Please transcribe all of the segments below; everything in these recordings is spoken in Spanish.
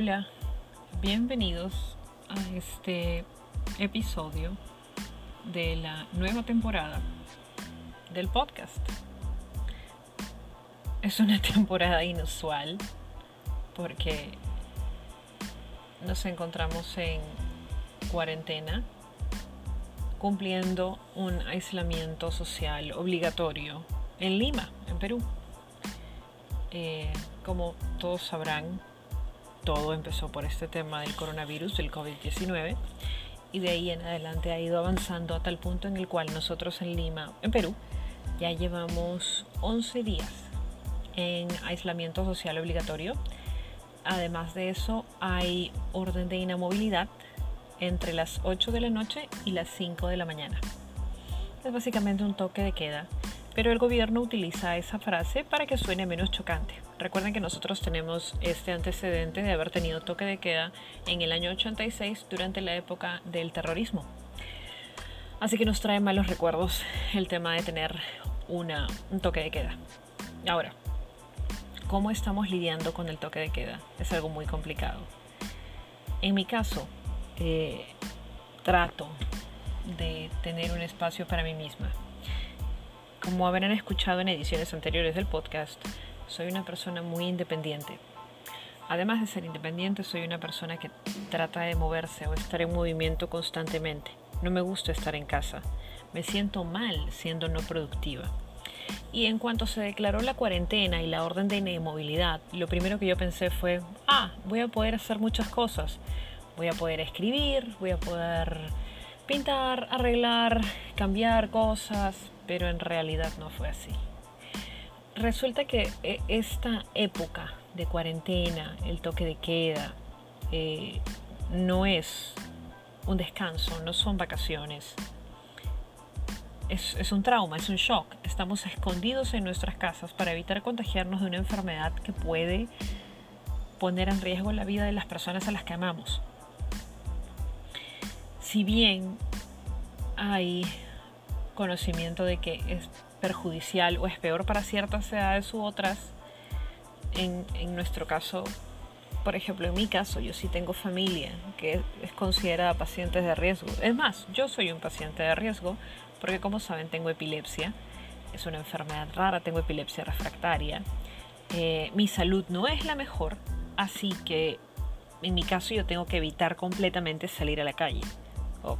Hola, bienvenidos a este episodio de la nueva temporada del podcast. Es una temporada inusual porque nos encontramos en cuarentena cumpliendo un aislamiento social obligatorio en Lima, en Perú. Eh, como todos sabrán, todo empezó por este tema del coronavirus, del COVID-19, y de ahí en adelante ha ido avanzando a tal punto en el cual nosotros en Lima, en Perú, ya llevamos 11 días en aislamiento social obligatorio. Además de eso, hay orden de inamovilidad entre las 8 de la noche y las 5 de la mañana. Es básicamente un toque de queda pero el gobierno utiliza esa frase para que suene menos chocante. Recuerden que nosotros tenemos este antecedente de haber tenido toque de queda en el año 86 durante la época del terrorismo. Así que nos trae malos recuerdos el tema de tener una, un toque de queda. Ahora, ¿cómo estamos lidiando con el toque de queda? Es algo muy complicado. En mi caso, eh, trato de tener un espacio para mí misma como habrán escuchado en ediciones anteriores del podcast, soy una persona muy independiente. Además de ser independiente, soy una persona que trata de moverse o estar en movimiento constantemente. No me gusta estar en casa. Me siento mal siendo no productiva. Y en cuanto se declaró la cuarentena y la orden de inmovilidad, lo primero que yo pensé fue, ah, voy a poder hacer muchas cosas. Voy a poder escribir, voy a poder pintar, arreglar, cambiar cosas, pero en realidad no fue así. Resulta que eh, esta época de cuarentena, el toque de queda, eh, no es un descanso, no son vacaciones. Es, es, un trauma, es un shock. Estamos escondidos en nuestras casas para evitar contagiarnos de una enfermedad que puede poner en riesgo la vida de las personas a las que amamos. Si bien hay conocimiento de que es perjudicial o es peor para ciertas edades u otras. En, nuestro caso, por ejemplo, en mi caso, yo sí tengo familia que es considerada pacientes de riesgo. Es más, yo soy un paciente de riesgo porque como saben tengo epilepsia. Es una enfermedad rara, tengo epilepsia refractaria. Eh, mi salud no es la mejor, así que en mi caso yo tengo que evitar completamente salir a la calle, o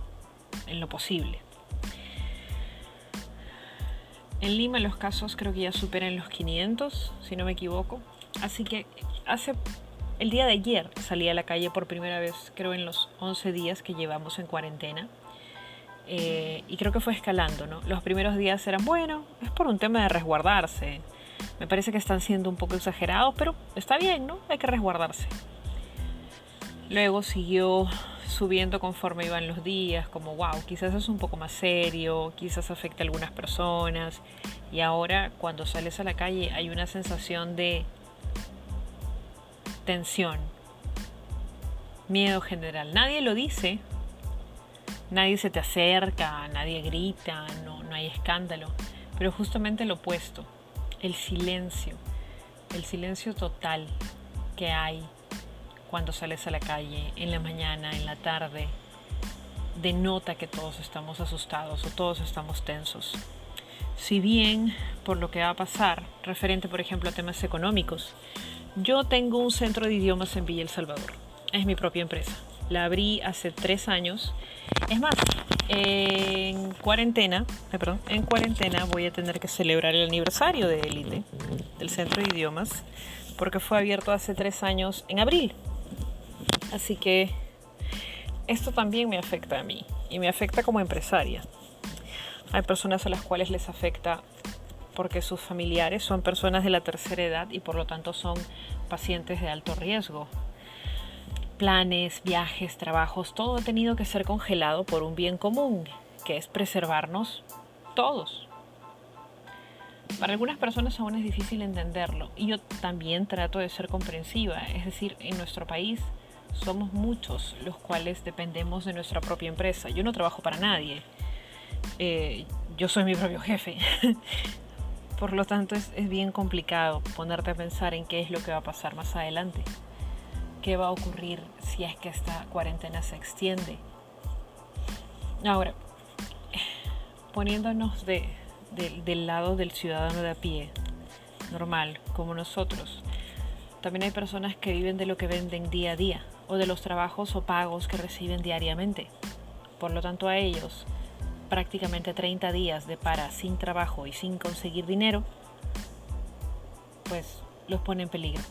en lo posible. En Lima los casos creo que ya superan los 500, si no me equivoco. Así que hace el día de ayer salí a la calle por primera vez, creo en los 11 días que llevamos en cuarentena. Eh, y creo que fue escalando, ¿no? Los primeros días eran, bueno, es por un tema de resguardarse. Me parece que están siendo un poco exagerados, pero está bien, ¿no? Hay que resguardarse. Luego siguió subiendo conforme iban los días, como wow, quizás es un poco más serio, quizás afecta a algunas personas. Y ahora cuando sales a la calle hay una sensación de tensión, miedo general. Nadie lo dice, nadie se te acerca, nadie grita, no, no hay escándalo, pero justamente lo opuesto, el silencio, el silencio total que hay cuando sales a la calle, en la mañana, en la tarde, denota que todos estamos asustados o todos estamos tensos. Si bien por lo que va a pasar, referente por ejemplo a temas económicos, yo tengo un centro de idiomas en Villa El Salvador. Es mi propia empresa. La abrí hace tres años. Es más, en cuarentena, eh, perdón, en cuarentena voy a tener que celebrar el aniversario de Elite, del centro de idiomas, porque fue abierto hace tres años en abril. Así que esto también me afecta a mí y me afecta como empresaria. Hay personas a las cuales les afecta porque sus familiares son personas de la tercera edad y por lo tanto son pacientes de alto riesgo. Planes, viajes, trabajos, todo ha tenido que ser congelado por un bien común, que es preservarnos todos. Para algunas personas aún es difícil entenderlo y yo también trato de ser comprensiva, es decir, en nuestro país somos muchos los cuales dependemos de nuestra propia empresa. Yo no trabajo para nadie. Eh, yo soy mi propio jefe. Por lo tanto, es, bien complicado ponerte a pensar en qué es lo que va a pasar más adelante. qué va a ocurrir si es que esta cuarentena se extiende. Ahora, poniéndonos del lado del ciudadano de a pie, normal, como nosotros, también hay personas que viven de lo que venden día a día o de los trabajos o pagos que reciben diariamente. Por lo tanto, a ellos, prácticamente 30 días de para sin trabajo y sin conseguir dinero, pues los pone en peligro.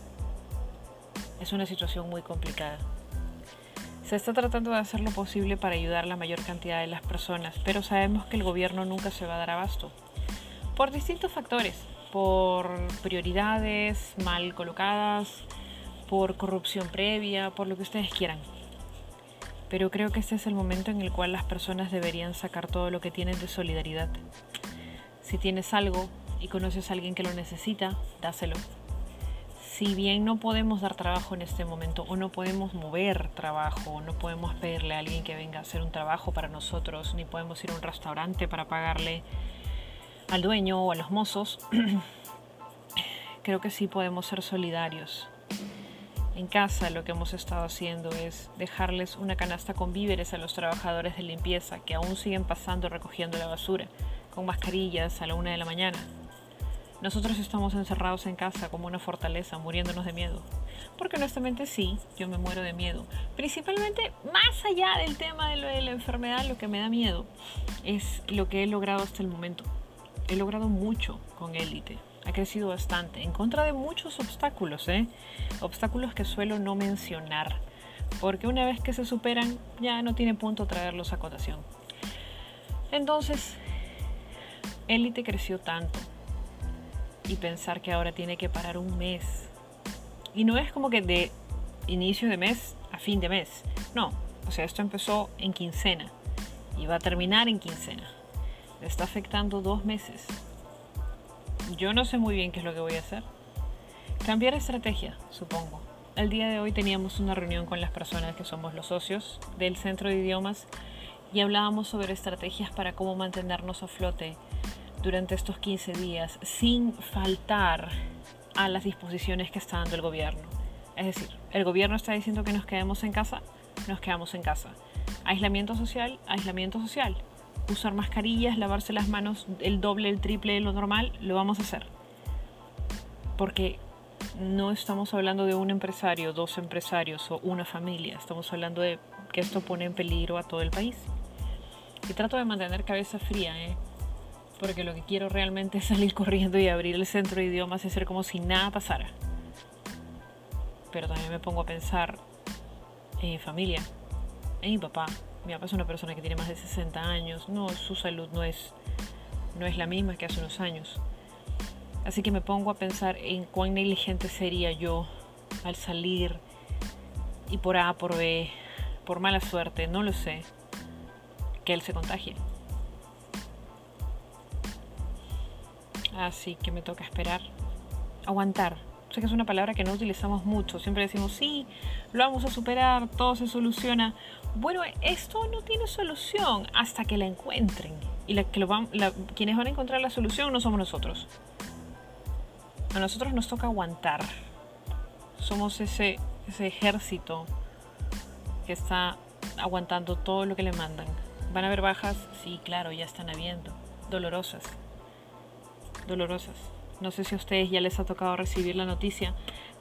Es una situación muy complicada. Se está tratando de hacer lo posible para ayudar a la mayor cantidad de las personas, pero sabemos que el gobierno nunca se va a dar abasto. Por distintos factores, por prioridades mal colocadas, por corrupción previa, por lo que ustedes quieran. Pero creo que este es el momento en el cual las personas deberían sacar todo lo que tienen de solidaridad. Si tienes algo y conoces a alguien que lo necesita, dáselo si bien no podemos dar trabajo en este momento o no podemos mover trabajo, no podemos pedirle a alguien que venga a hacer un trabajo para nosotros, ni podemos ir a un restaurante para pagarle al dueño o a los mozos, creo que sí podemos ser solidarios. En casa lo que hemos estado haciendo es dejarles una canasta con víveres a los trabajadores de limpieza que aún siguen pasando recogiendo la basura, con mascarillas a la una de la mañana nosotros estamos encerrados en casa como una fortaleza, muriéndonos de miedo. Porque honestamente sí, yo me muero de miedo. Principalmente, más allá del tema de, de la enfermedad, lo que me da miedo es lo que he logrado hasta el momento. He logrado mucho con élite. Ha crecido bastante, en contra de muchos obstáculos, ¿eh? Obstáculos que suelo no mencionar. Porque una vez que se superan, ya no tiene punto traerlos a cotación. Entonces, élite creció tanto y pensar que ahora tiene que parar un mes. Y no es como que de inicio de mes a fin de mes. No, o sea, esto empezó en quincena y va a terminar en quincena. Me está afectando dos meses. Yo no sé muy bien qué es lo que voy a hacer. Cambiar estrategia, supongo. El día de hoy teníamos una reunión con las personas que somos los socios del centro de idiomas y hablábamos sobre estrategias para cómo mantenernos a flote durante estos 15 días sin faltar a las disposiciones que está dando el gobierno. Es decir, el gobierno está diciendo que nos quedemos en casa, nos quedamos en casa. Aislamiento social, aislamiento social. Usar mascarillas, lavarse las manos el doble, el triple de lo normal, lo vamos a hacer. Porque no estamos hablando de un empresario, dos empresarios o una familia. Estamos hablando de que esto pone en peligro a todo el país. Y trato de mantener cabeza fría, ¿eh? porque lo que quiero realmente es salir corriendo y abrir el centro de idiomas y hacer como si nada pasara. Pero también me pongo a pensar en mi familia, en mi papá. Mi papá es una persona que tiene más de 60 años, no, su salud no es, no es la misma que hace unos años. Así que me pongo a pensar en cuán negligente sería yo al salir y por A, por B, por mala suerte, no lo sé, que él se contagie. Así que me toca esperar. Aguantar. Sé que es una palabra que no utilizamos mucho. Siempre decimos, sí, lo vamos a superar, todo se soluciona. Bueno, esto no tiene solución hasta que la encuentren. Y la, que lo quienes van a encontrar la solución no somos nosotros. A nosotros nos toca aguantar. Somos ese, ese ejército que está aguantando todo lo que le mandan. ¿Van a haber bajas? Sí, claro, ya están habiendo. Dolorosas dolorosas. No sé si a ustedes ya les ha tocado recibir la noticia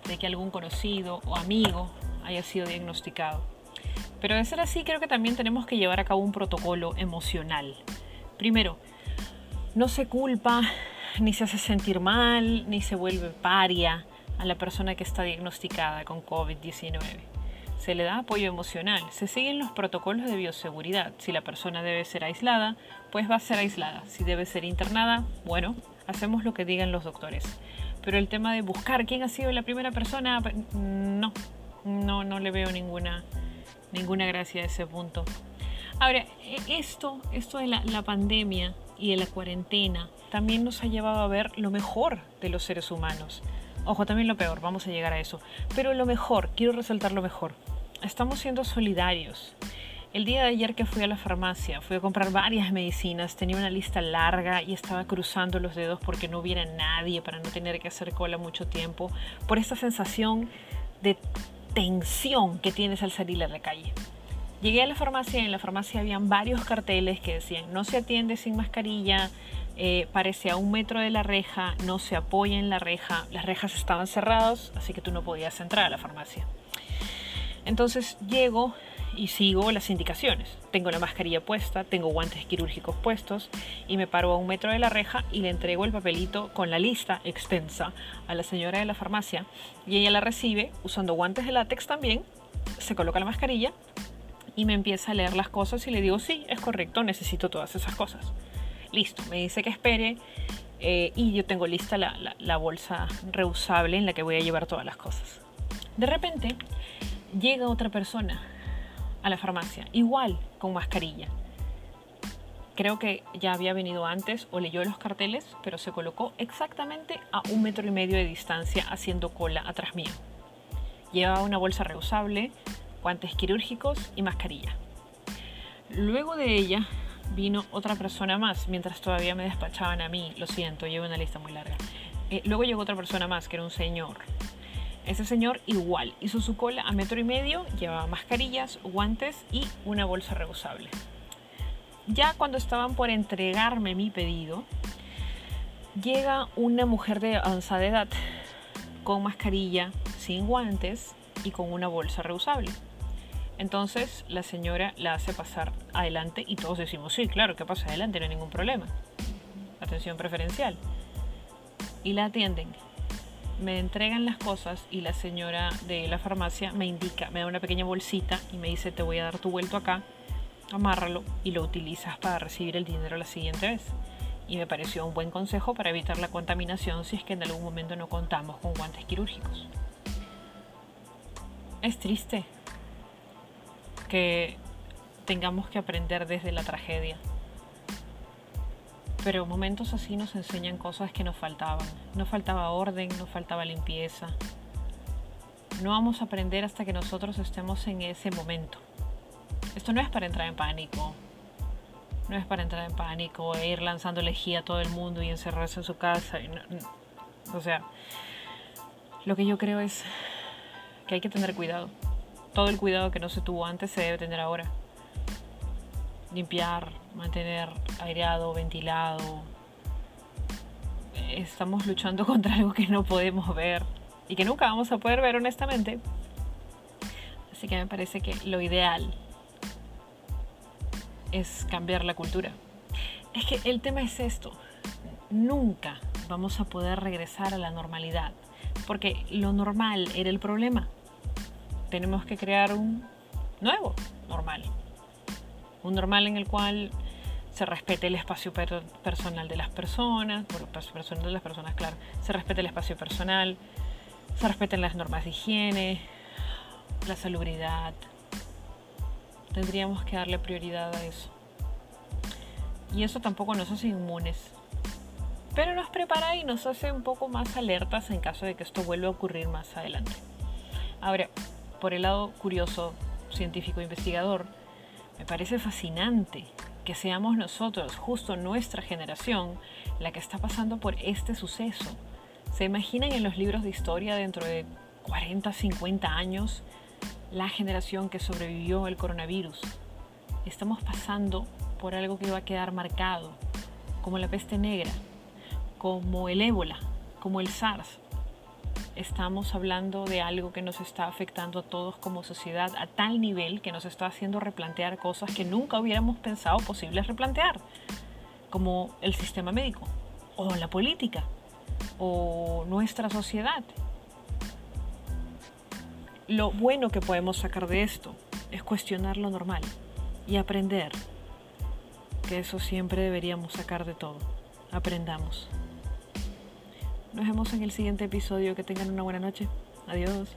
de que algún conocido o amigo haya sido diagnosticado. Pero de ser así, creo que también tenemos que llevar a cabo un protocolo emocional. Primero, no se culpa, ni se hace sentir mal, ni se vuelve paria a la persona que está diagnosticada con COVID-19. Se le da apoyo emocional, se siguen los protocolos de bioseguridad. Si la persona debe ser aislada, pues va a ser aislada. Si debe ser internada, bueno, hacemos lo que digan los doctores. Pero el tema de buscar quién ha sido la primera persona, no, no, no le veo ninguna, ninguna gracia a ese punto. Ahora, e, esto, esto de la, la pandemia y de la cuarentena también nos ha llevado a ver lo mejor de los seres humanos. Ojo, también lo peor, vamos a llegar a eso. Pero lo mejor, quiero resaltar lo mejor. Estamos siendo solidarios. El día de ayer que fui a la farmacia, fui a comprar varias medicinas, tenía una lista larga y estaba cruzando los dedos porque no hubiera nadie para no tener que hacer cola mucho tiempo, por esta sensación de tensión que tienes al salir a la calle. Llegué a la farmacia y en la farmacia habían varios carteles que decían no se atiende sin mascarilla, eh, parece a un metro de la reja, no se apoya en la reja, las rejas estaban cerradas, así que tú no podías entrar a la farmacia. Entonces llego y sigo las indicaciones. Tengo la mascarilla puesta, tengo guantes quirúrgicos puestos y me paro a un metro de la reja y le entrego el papelito con la lista extensa a la señora de la farmacia y ella la recibe usando guantes de látex también, se coloca la mascarilla y me empieza a leer las cosas y le digo, sí, es correcto, necesito todas esas cosas. Listo, me dice que espere eh, y yo tengo lista la, la bolsa reusable en la que voy a llevar todas las cosas. De repente llega otra persona a la farmacia, igual con mascarilla. Creo que ya había venido antes o leyó los carteles, pero se colocó exactamente a un metro y medio de distancia haciendo cola atrás mío. Llevaba una bolsa reusable, guantes quirúrgicos y mascarilla. Luego de ella vino otra persona más, mientras todavía me despachaban a mí, lo siento, llevo una lista muy larga. Eh, luego llegó otra persona más, que era un señor, ese señor igual hizo su cola a metro y medio, llevaba mascarillas, guantes y una bolsa reusable. Ya cuando estaban por entregarme mi pedido, llega una mujer de avanzada edad con mascarilla, sin guantes y con una bolsa reusable. Entonces la señora la hace pasar adelante y todos decimos, sí, claro, que pasa adelante, no hay ningún problema. Atención preferencial. Y la atienden me entregan las cosas y la señora de la farmacia me indica, me da una pequeña bolsita y me dice te voy a dar tu vuelto acá, amárralo y lo utilizas para recibir el dinero la siguiente vez. Y me pareció un buen consejo para evitar la contaminación si es que en algún momento no contamos con guantes quirúrgicos. Es triste que tengamos que aprender desde la tragedia pero momentos así nos enseñan cosas que nos faltaban. No faltaba orden, no faltaba limpieza. No vamos a aprender hasta que nosotros estemos en ese momento. Esto no es para entrar en pánico. No es para entrar en pánico e ir lanzando lejía a todo el mundo y encerrarse en su casa. O sea, lo que yo creo es que hay que tener cuidado. Todo el cuidado que no se tuvo antes se debe tener ahora limpiar, mantener aireado, ventilado. Estamos luchando contra algo que no podemos ver y que nunca vamos a poder ver honestamente. Así que me parece que lo ideal es cambiar la cultura. Es que el tema es esto. Nunca vamos a poder regresar a la normalidad, porque lo normal era el problema. Tenemos que crear un nuevo normal un normal en el cual se respete el espacio personal de las personas, espacio personal de las personas, claro, se respete el espacio personal, se respeten las normas de higiene, la salubridad. Tendríamos que darle prioridad a eso. Y eso tampoco nos hace inmunes, pero nos prepara y nos hace un poco más alertas en caso de que esto vuelva a ocurrir más adelante. Ahora, por el lado curioso, científico investigador, me parece fascinante que seamos nosotros, justo nuestra generación, la que está pasando por este suceso. ¿Se imaginan en los libros de historia dentro de 40, 50 años la generación que sobrevivió al coronavirus? Estamos pasando por algo que va a quedar marcado, como la peste negra, como el ébola, como el SARS, estamos hablando de algo que nos está afectando a todos como sociedad a tal nivel que nos está haciendo replantear cosas que nunca hubiéramos pensado posibles replantear, como el sistema médico, o la política, o nuestra sociedad. Lo bueno que podemos sacar de esto es cuestionar lo normal y aprender, que eso siempre deberíamos sacar de todo. Aprendamos. Nos vemos en el siguiente episodio. Que tengan una buena noche. Adiós.